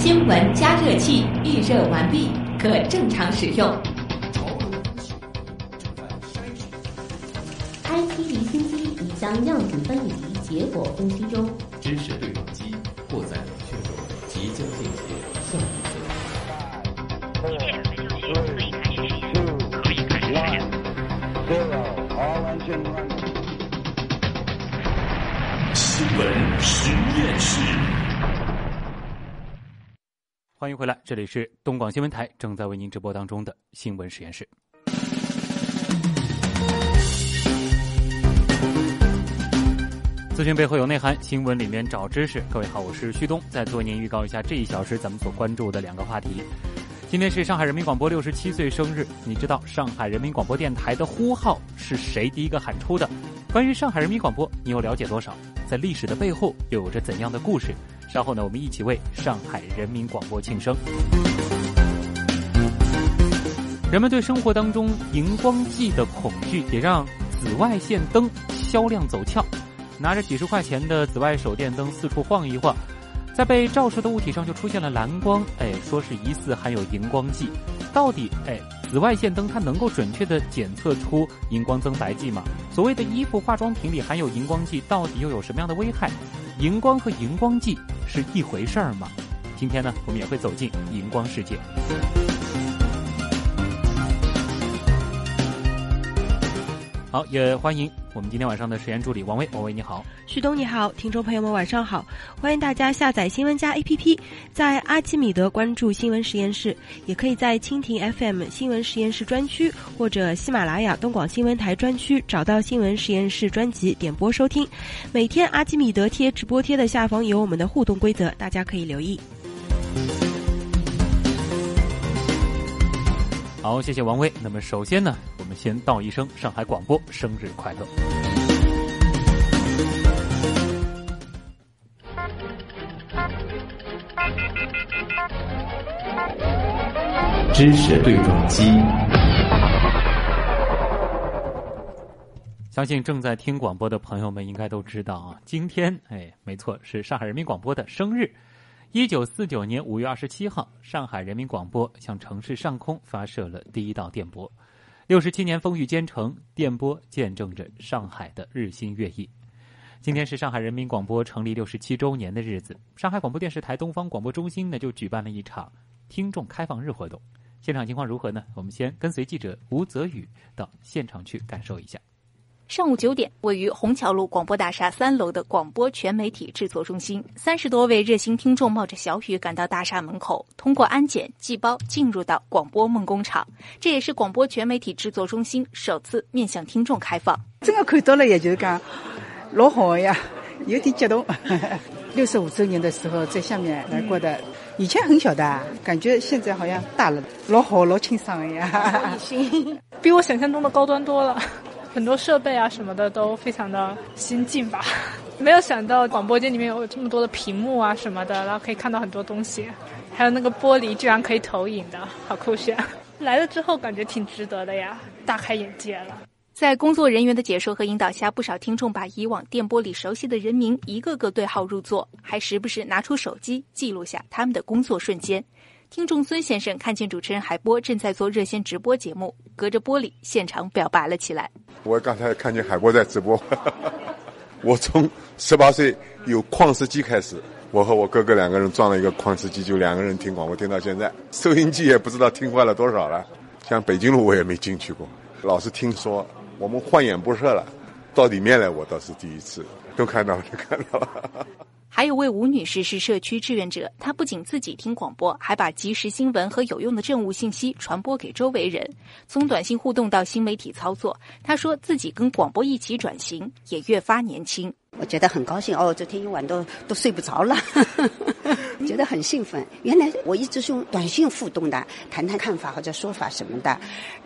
新闻加热器预热完毕，可正常使用。IT 离心机已将样品分离，结果分析中。知识对撞机或在冷却中，即将进行下一次。可以开始实验，可以开始实验。新闻实验室。欢迎回来，这里是东广新闻台正在为您直播当中的新闻实验室。资讯背后有内涵，新闻里面找知识。各位好，我是旭东，再做您预告一下这一小时咱们所关注的两个话题。今天是上海人民广播六十七岁生日，你知道上海人民广播电台的呼号是谁第一个喊出的？关于上海人民广播，你又了解多少？在历史的背后又有着怎样的故事？稍后呢，我们一起为上海人民广播庆生。人们对生活当中荧光剂的恐惧，也让紫外线灯销量走俏。拿着几十块钱的紫外手电灯四处晃一晃，在被照射的物体上就出现了蓝光，哎，说是疑似含有荧光剂。到底，哎，紫外线灯它能够准确的检测出荧光增白剂吗？所谓的衣服、化妆品里含有荧光剂，到底又有什么样的危害？荧光和荧光剂是一回事儿吗？今天呢，我们也会走进荧光世界。好，也欢迎我们今天晚上的实验助理王威。王威你好，旭东你好，听众朋友们晚上好，欢迎大家下载新闻加 APP，在阿基米德关注新闻实验室，也可以在蜻蜓 FM 新闻实验室专区或者喜马拉雅东广新闻台专区找到新闻实验室专辑点播收听。每天阿基米德贴直播贴的下方有我们的互动规则，大家可以留意。好，谢谢王威。那么首先呢，我们先道一声上海广播生日快乐。知识对撞机，相信正在听广播的朋友们应该都知道啊，今天哎，没错，是上海人民广播的生日。一九四九年五月二十七号，上海人民广播向城市上空发射了第一道电波。六十七年风雨兼程，电波见证着上海的日新月异。今天是上海人民广播成立六十七周年的日子，上海广播电视台东方广播中心呢就举办了一场听众开放日活动。现场情况如何呢？我们先跟随记者吴泽宇到现场去感受一下。上午九点，位于虹桥路广播大厦三楼的广播全媒体制作中心，三十多位热心听众冒着小雨赶到大厦门口，通过安检寄包进入到广播梦工厂。这也是广播全媒体制作中心首次面向听众开放。真的看到了，也就是讲老好呀，有点激动。六十五周年的时候在下面来过的，以前很小的，感觉现在好像大了，老好老清爽呀，比我想象中的高端多了。很多设备啊什么的都非常的先进吧，没有想到广播间里面有这么多的屏幕啊什么的，然后可以看到很多东西，还有那个玻璃居然可以投影的，好酷炫！来了之后感觉挺值得的呀，大开眼界了。在工作人员的解说和引导下，不少听众把以往电波里熟悉的人名一个个对号入座，还时不时拿出手机记录下他们的工作瞬间。听众孙先生看见主持人海波正在做热线直播节目，隔着玻璃现场表白了起来。我刚才看见海波在直播，我从十八岁有矿石机开始，我和我哥哥两个人装了一个矿石机，就两个人听广播听到现在。收音机也不知道听坏了多少了，像北京路我也没进去过，老是听说我们换眼不设了，到里面来我倒是第一次，都看到了，都看到了。还有位吴女士是社区志愿者，她不仅自己听广播，还把即时新闻和有用的政务信息传播给周围人。从短信互动到新媒体操作，她说自己跟广播一起转型，也越发年轻。我觉得很高兴哦，昨天一晚都都睡不着了，觉得很兴奋。原来我一直是用短信互动的，谈谈看法或者说法什么的。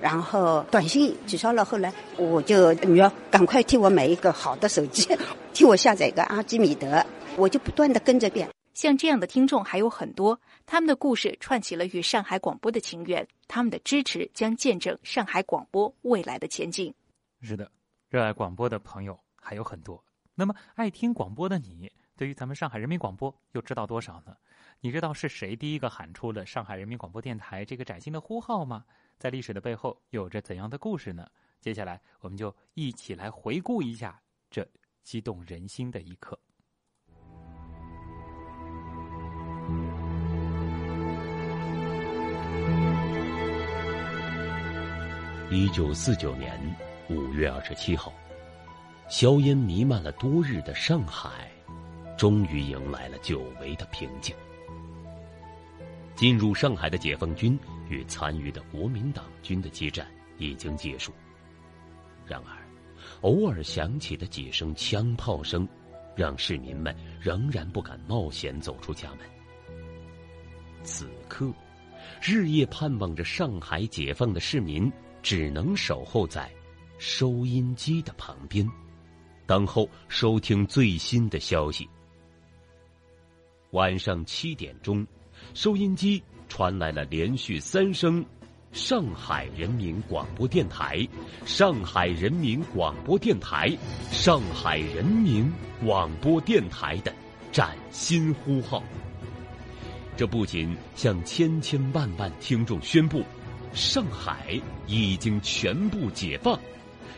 然后短信取消了，后来我就女儿赶快替我买一个好的手机，替我下载一个阿基米德。我就不断的跟着变，像这样的听众还有很多，他们的故事串起了与上海广播的情缘，他们的支持将见证上海广播未来的前进。是的，热爱广播的朋友还有很多。那么，爱听广播的你，对于咱们上海人民广播又知道多少呢？你知道是谁第一个喊出了上海人民广播电台这个崭新的呼号吗？在历史的背后有着怎样的故事呢？接下来我们就一起来回顾一下这激动人心的一刻。一九四九年五月二十七号，硝烟弥漫了多日的上海，终于迎来了久违的平静。进入上海的解放军与残余的国民党军的激战已经结束。然而，偶尔响起的几声枪炮声，让市民们仍然不敢冒险走出家门。此刻，日夜盼望着上海解放的市民。只能守候在收音机的旁边，等候收听最新的消息。晚上七点钟，收音机传来了连续三声“上海人民广播电台，上海人民广播电台，上海人民广播电台”的崭新呼号。这不仅向千千万万听众宣布。上海已经全部解放，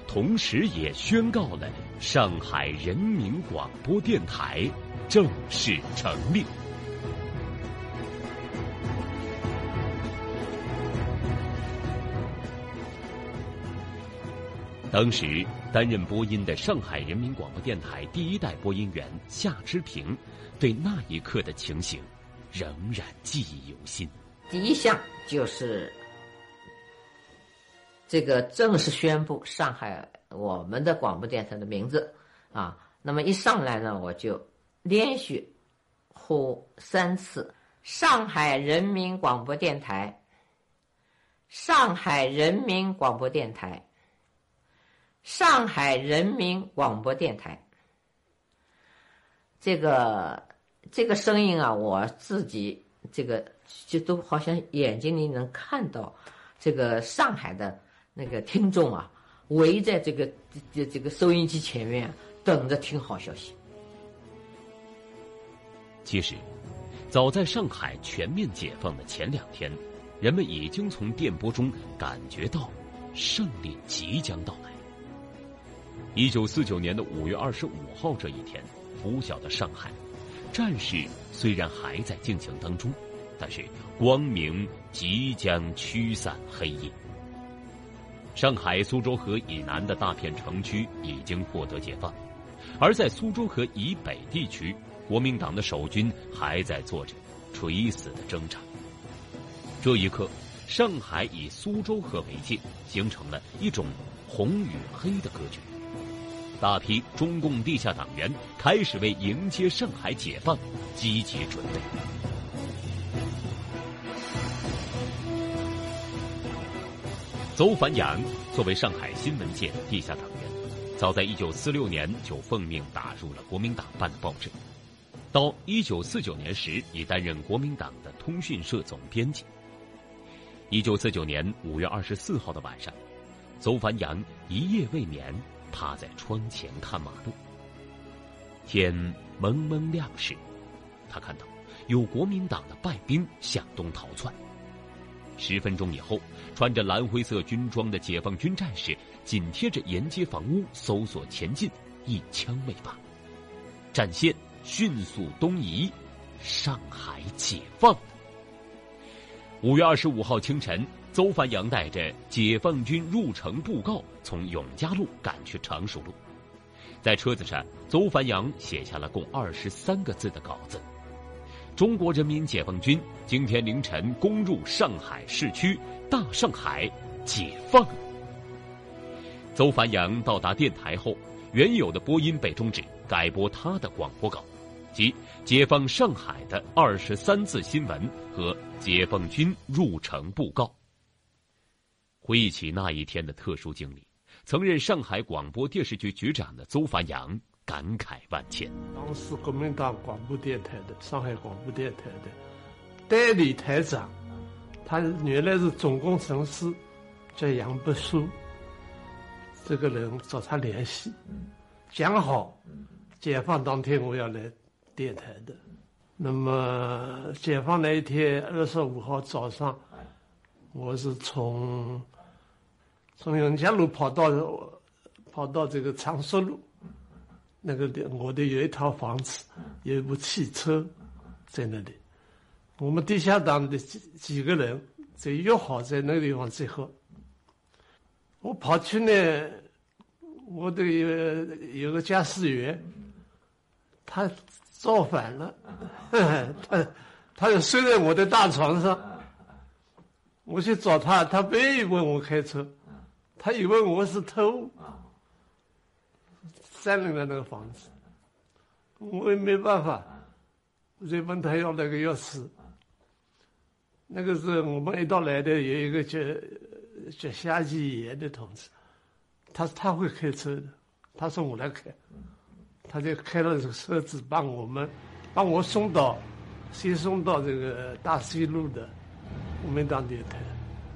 同时也宣告了上海人民广播电台正式成立。当时担任播音的上海人民广播电台第一代播音员夏之平，对那一刻的情形仍然记忆犹新。第一项就是。这个正式宣布上海我们的广播电台的名字啊，那么一上来呢，我就连续呼三次：上海人民广播电台，上海人民广播电台，上海人民广播电台。这个这个声音啊，我自己这个就都好像眼睛里能看到这个上海的。那个听众啊，围在这个这这个收音机前面，等着听好消息。其实，早在上海全面解放的前两天，人们已经从电波中感觉到胜利即将到来。一九四九年的五月二十五号这一天，拂晓的上海，战事虽然还在进行当中，但是光明即将驱散黑夜。上海苏州河以南的大片城区已经获得解放，而在苏州河以北地区，国民党的守军还在做着垂死的挣扎。这一刻，上海以苏州河为界，形成了一种红与黑的格局。大批中共地下党员开始为迎接上海解放积极准备。邹凡阳作为上海新闻界地下党员，早在1946年就奉命打入了国民党办的报纸，到1949年时已担任国民党的通讯社总编辑。1949年5月24号的晚上，邹凡阳一夜未眠，趴在窗前看马路。天蒙蒙亮时，他看到有国民党的败兵向东逃窜。十分钟以后，穿着蓝灰色军装的解放军战士紧贴着沿街房屋搜索前进，一枪未发，战线迅速东移，上海解放。五月二十五号清晨，邹凡阳带着解放军入城布告从永嘉路赶去常熟路，在车子上，邹凡阳写下了共二十三个字的稿子。中国人民解放军今天凌晨攻入上海市区，大上海解放。邹凡阳到达电台后，原有的播音被终止，改播他的广播稿，即解放上海的二十三字新闻和解放军入城布告。回忆起那一天的特殊经历，曾任上海广播电视局局长的邹凡阳。感慨万千。当时国民党广播电台的上海广播电台的代理台长，他原来是总工程师，叫杨伯书。这个人找他联系，讲好，解放当天我要来电台的。那么解放那一天，二十五号早上，我是从从永嘉路跑到跑到这个长寿路，那个的我的有一套房子，有一部汽车在那里。我们地下党的几几个人在约好在那个地方集合。我跑去呢，我的有有个驾驶员，他造反了，他他就睡在我的大床上。我去找他，他不愿意问我开车，他以为我是偷，占领了那个房子。我也没办法，我就问他要那个钥匙。那个是我们一道来的，有一个叫叫夏继炎的同志，他他会开车的，他说我来开，他就开了这个车子把我们，把我送到，先送到这个大西路的国民党电台。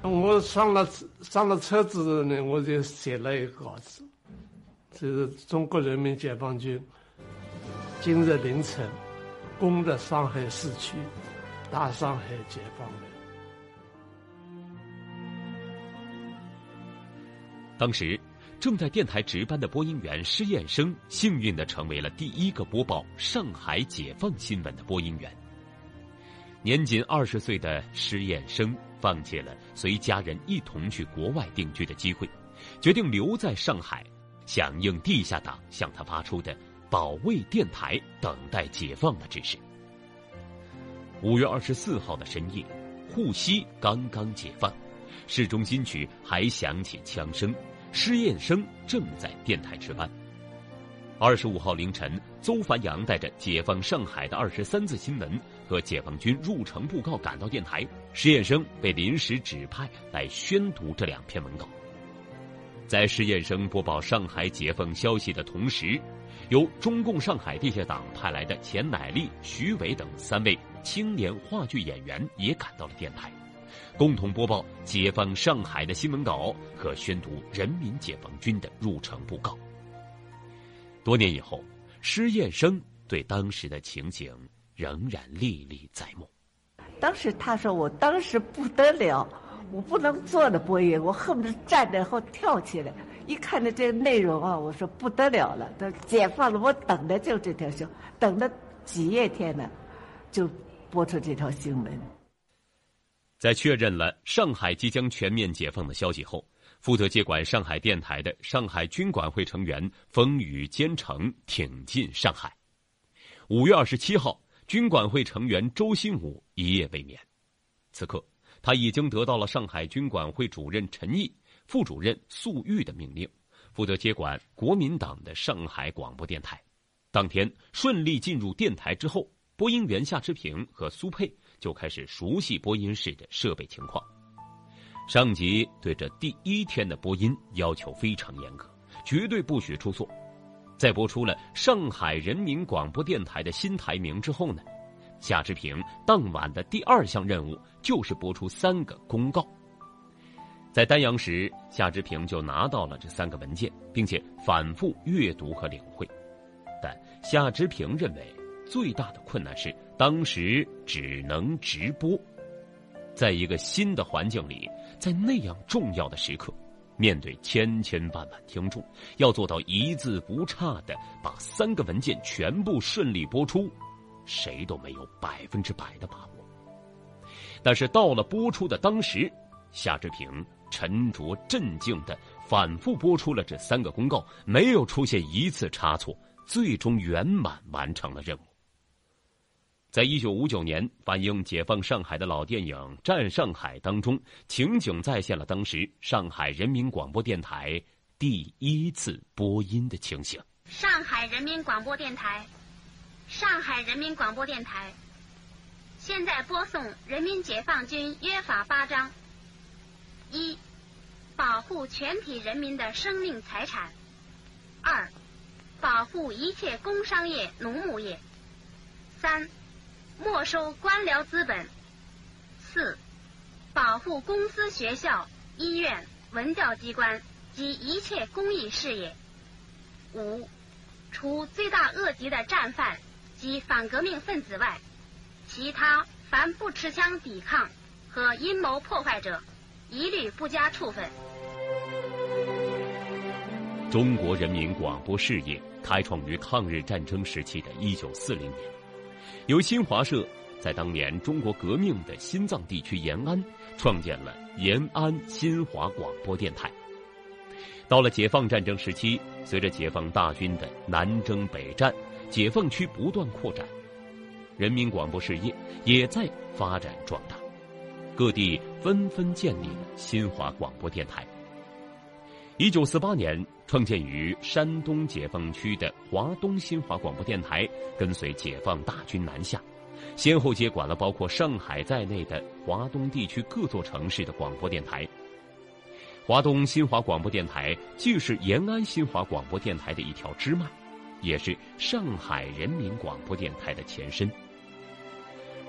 我上了上了车子呢，我就写了一个稿子，这是中国人民解放军今日凌晨攻的上海市区，大上海解放了。当时，正在电台值班的播音员施彦生，幸运的成为了第一个播报上海解放新闻的播音员。年仅二十岁的施彦生，放弃了随家人一同去国外定居的机会，决定留在上海，响应地下党向他发出的保卫电台、等待解放的指示。五月二十四号的深夜，沪西刚刚解放。市中心区还响起枪声，施彦生正在电台值班。二十五号凌晨，邹凡阳带着解放上海的二十三字新闻和解放军入城布告赶到电台，施彦生被临时指派来宣读这两篇文稿。在施彦生播报上海解放消息的同时，由中共上海地下党派来的钱乃利、徐伟等三位青年话剧演员也赶到了电台。共同播报解放上海的新闻稿和宣读人民解放军的入城布告。多年以后，施彦生对当时的情景仍然历历在目。当时他说：“我当时不得了，我不能坐着播音，我恨不得站着后跳起来。一看到这内容啊，我说不得了了，都解放了，我等的就这条新闻，等了几夜天呢，就播出这条新闻。”在确认了上海即将全面解放的消息后，负责接管上海电台的上海军管会成员风雨兼程挺进上海。五月二十七号，军管会成员周新武一夜未眠。此刻，他已经得到了上海军管会主任陈毅、副主任粟裕的命令，负责接管国民党的上海广播电台。当天顺利进入电台之后，播音员夏志平和苏佩。就开始熟悉播音室的设备情况。上级对这第一天的播音要求非常严格，绝对不许出错。在播出了上海人民广播电台的新台名之后呢，夏志平当晚的第二项任务就是播出三个公告。在丹阳时，夏志平就拿到了这三个文件，并且反复阅读和领会。但夏志平认为。最大的困难是，当时只能直播，在一个新的环境里，在那样重要的时刻，面对千千万万听众，要做到一字不差的把三个文件全部顺利播出，谁都没有百分之百的把握。但是到了播出的当时，夏志平沉着镇静的反复播出了这三个公告，没有出现一次差错，最终圆满完成了任务。在一九五九年反映解放上海的老电影《战上海》当中，情景再现了当时上海人民广播电台第一次播音的情形。上海人民广播电台，上海人民广播电台，现在播送人民解放军约法八章：一、保护全体人民的生命财产；二、保护一切工商业、农牧业；三。没收官僚资本。四、保护公司、学校、医院、文教机关及一切公益事业。五、除罪大恶极的战犯、及反革命分子外，其他凡不持枪抵抗和阴谋破坏者，一律不加处分。中国人民广播事业开创于抗日战争时期的一九四零年，由新华社在当年中国革命的心脏地区延安创建了延安新华广播电台。到了解放战争时期，随着解放大军的南征北战，解放区不断扩展，人民广播事业也在发展壮大，各地纷纷建立了新华广播电台。一九四八年，创建于山东解放区的华东新华广播电台，跟随解放大军南下，先后接管了包括上海在内的华东地区各座城市的广播电台。华东新华广播电台既是延安新华广播电台的一条支脉，也是上海人民广播电台的前身。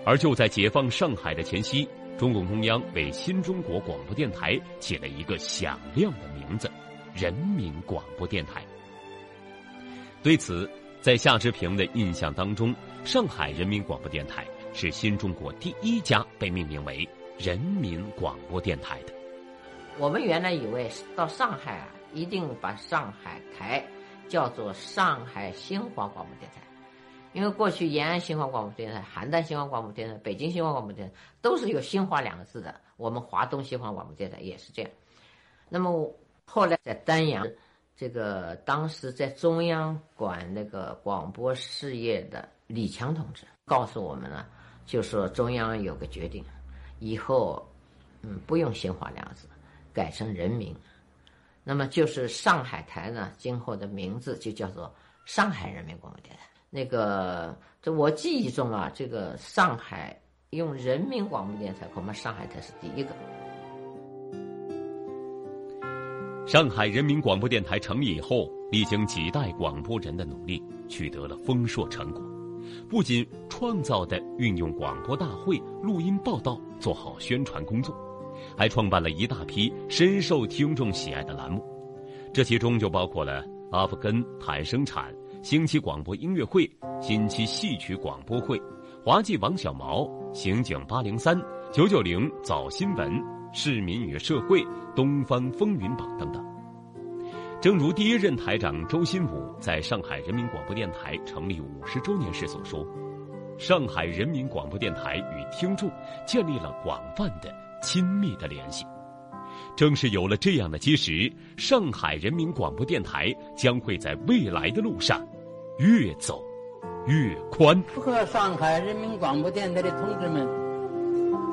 而就在解放上海的前夕，中共中央为新中国广播电台起了一个响亮的名字——人民广播电台。对此，在夏志平的印象当中，上海人民广播电台是新中国第一家被命名为人民广播电台的。我们原来以为到上海啊，一定把上海台叫做上海新华广播电台。因为过去延安新华广播电台、邯郸新华广播电台、北京新华广播电台都是有“新华”两个字的，我们华东新华广播电台也是这样。那么后来在丹阳，这个当时在中央管那个广播事业的李强同志告诉我们呢，就说中央有个决定，以后嗯不用“新华”两个字，改成“人民”。那么就是上海台呢，今后的名字就叫做上海人民广播电台。那个，这我记忆中啊，这个上海用人民广播电台，恐怕上海台是第一个。上海人民广播电台成立以后，历经几代广播人的努力，取得了丰硕成果。不仅创造的运用广播大会录音报道做好宣传工作，还创办了一大批深受听众喜爱的栏目，这其中就包括了阿福根坦生产。星期广播音乐会、新期戏曲广播会、滑稽王小毛、刑警八零三、九九零早新闻、市民与社会、东方风云榜等等。正如第一任台长周新武在上海人民广播电台成立五十周年时所说：“上海人民广播电台与听众建立了广泛的、亲密的联系。”正是有了这样的基石，上海人民广播电台将会在未来的路上。越走越宽。祝贺上海人民广播电台的同志们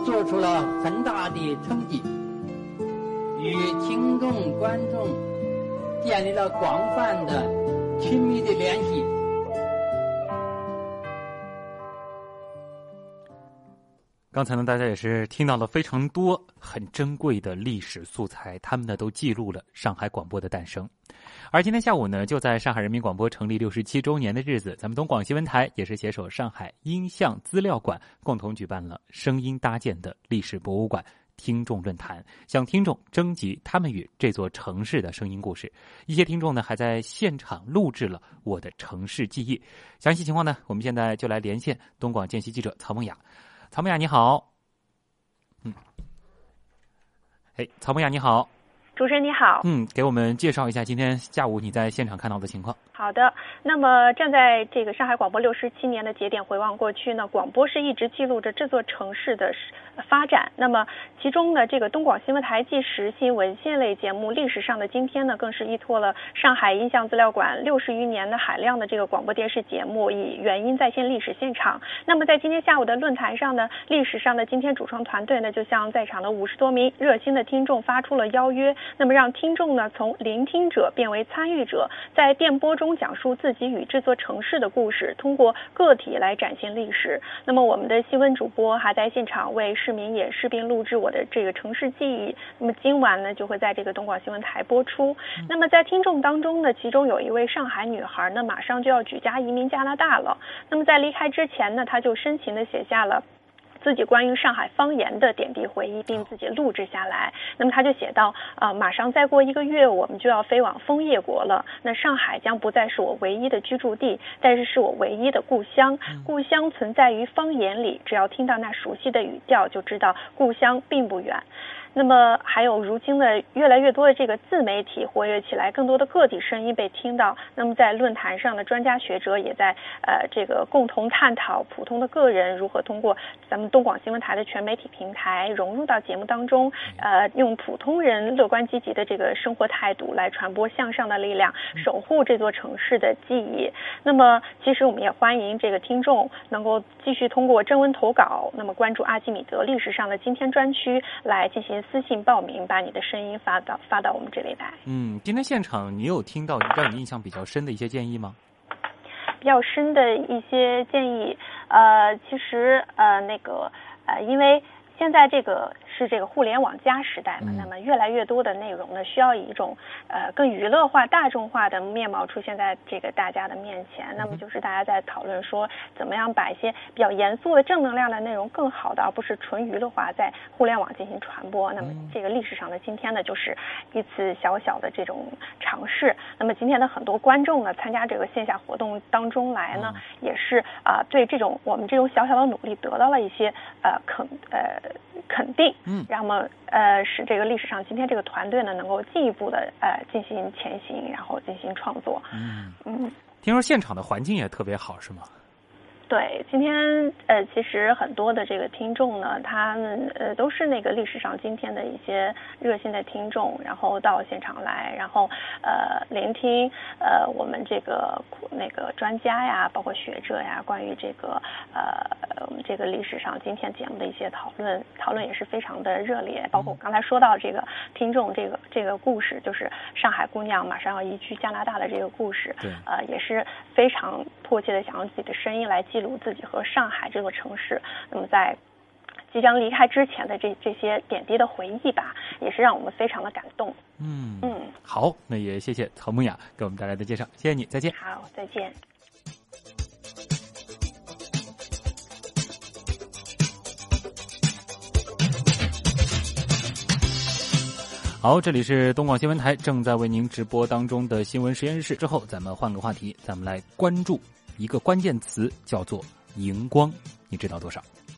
做出了很大的成绩，与听众、观众建立了广泛的、亲密的联系。刚才呢，大家也是听到了非常多很珍贵的历史素材，他们呢都记录了上海广播的诞生。而今天下午呢，就在上海人民广播成立六十七周年的日子，咱们东广新闻台也是携手上海音像资料馆，共同举办了声音搭建的历史博物馆听众论坛，向听众征集他们与这座城市的声音故事。一些听众呢，还在现场录制了《我的城市记忆》。详细情况呢，我们现在就来连线东广见习记者曹梦雅。曹梦雅，你好。嗯，哎，曹梦雅，你好。主持人你好。嗯，给我们介绍一下今天下午你在现场看到的情况。好的，那么站在这个上海广播六十七年的节点回望过去呢，广播是一直记录着这座城市的发展。那么其中呢，这个东广新闻台纪实新闻线类节目《历史上的今天》呢，更是依托了上海音像资料馆六十余年的海量的这个广播电视节目，以原音再现历史现场。那么在今天下午的论坛上呢，历史上的今天主创团队呢，就向在场的五十多名热心的听众发出了邀约，那么让听众呢从聆听者变为参与者，在电波中。讲述自己与这座城市的故事，通过个体来展现历史。那么，我们的新闻主播还在现场为市民演示并录制我的这个城市记忆。那么，今晚呢就会在这个东广新闻台播出。那么，在听众当中呢，其中有一位上海女孩呢，马上就要举家移民加拿大了。那么，在离开之前呢，她就深情地写下了。自己关于上海方言的点滴回忆，并自己录制下来。那么他就写到啊，马上再过一个月，我们就要飞往枫叶国了。那上海将不再是我唯一的居住地，但是是我唯一的故乡。故乡存在于方言里，只要听到那熟悉的语调，就知道故乡并不远。那么还有如今的越来越多的这个自媒体活跃起来，更多的个体声音被听到。那么在论坛上的专家学者也在呃这个共同探讨普通的个人如何通过咱们东广新闻台的全媒体平台融入到节目当中，呃用普通人乐观积极的这个生活态度来传播向上的力量，守护这座城市的记忆。那么其实我们也欢迎这个听众能够继续通过征文投稿，那么关注阿基米德历史上的今天专区来进行。私信报名，把你的声音发到发到我们这里来。嗯，今天现场你有听到让你印象比较深的一些建议吗？比较深的一些建议，呃，其实呃那个呃，因为现在这个。是这个互联网加时代嘛？那么越来越多的内容呢，需要以一种呃更娱乐化、大众化的面貌出现在这个大家的面前。那么就是大家在讨论说，怎么样把一些比较严肃的正能量的内容更好的，而不是纯娱乐化，在互联网进行传播。那么这个历史上的今天呢，就是一次小小的这种尝试。那么今天的很多观众呢，参加这个线下活动当中来呢，也是啊，对这种我们这种小小的努力得到了一些呃肯呃肯定。嗯，让我们呃使这个历史上今天这个团队呢能够进一步的呃进行前行，然后进行创作。嗯嗯，听说现场的环境也特别好，是吗？对，今天呃，其实很多的这个听众呢，他们呃都是那个历史上今天的一些热心的听众，然后到现场来，然后呃聆听呃我们这个那个专家呀，包括学者呀，关于这个呃我们这个历史上今天节目的一些讨论，讨论也是非常的热烈。包括我刚才说到这个听众这个这个故事，就是上海姑娘马上要移居加拿大的这个故事，对，呃也是非常迫切的想用自己的声音来记。录自己和上海这座城市，那么在即将离开之前的这这些点滴的回忆吧，也是让我们非常的感动。嗯嗯，好，那也谢谢曹梦雅给我们带来的介绍，谢谢你，再见。好，再见。好，这里是东广新闻台正在为您直播当中的新闻实验室。之后，咱们换个话题，咱们来关注。一个关键词叫做荧光，你知道多少？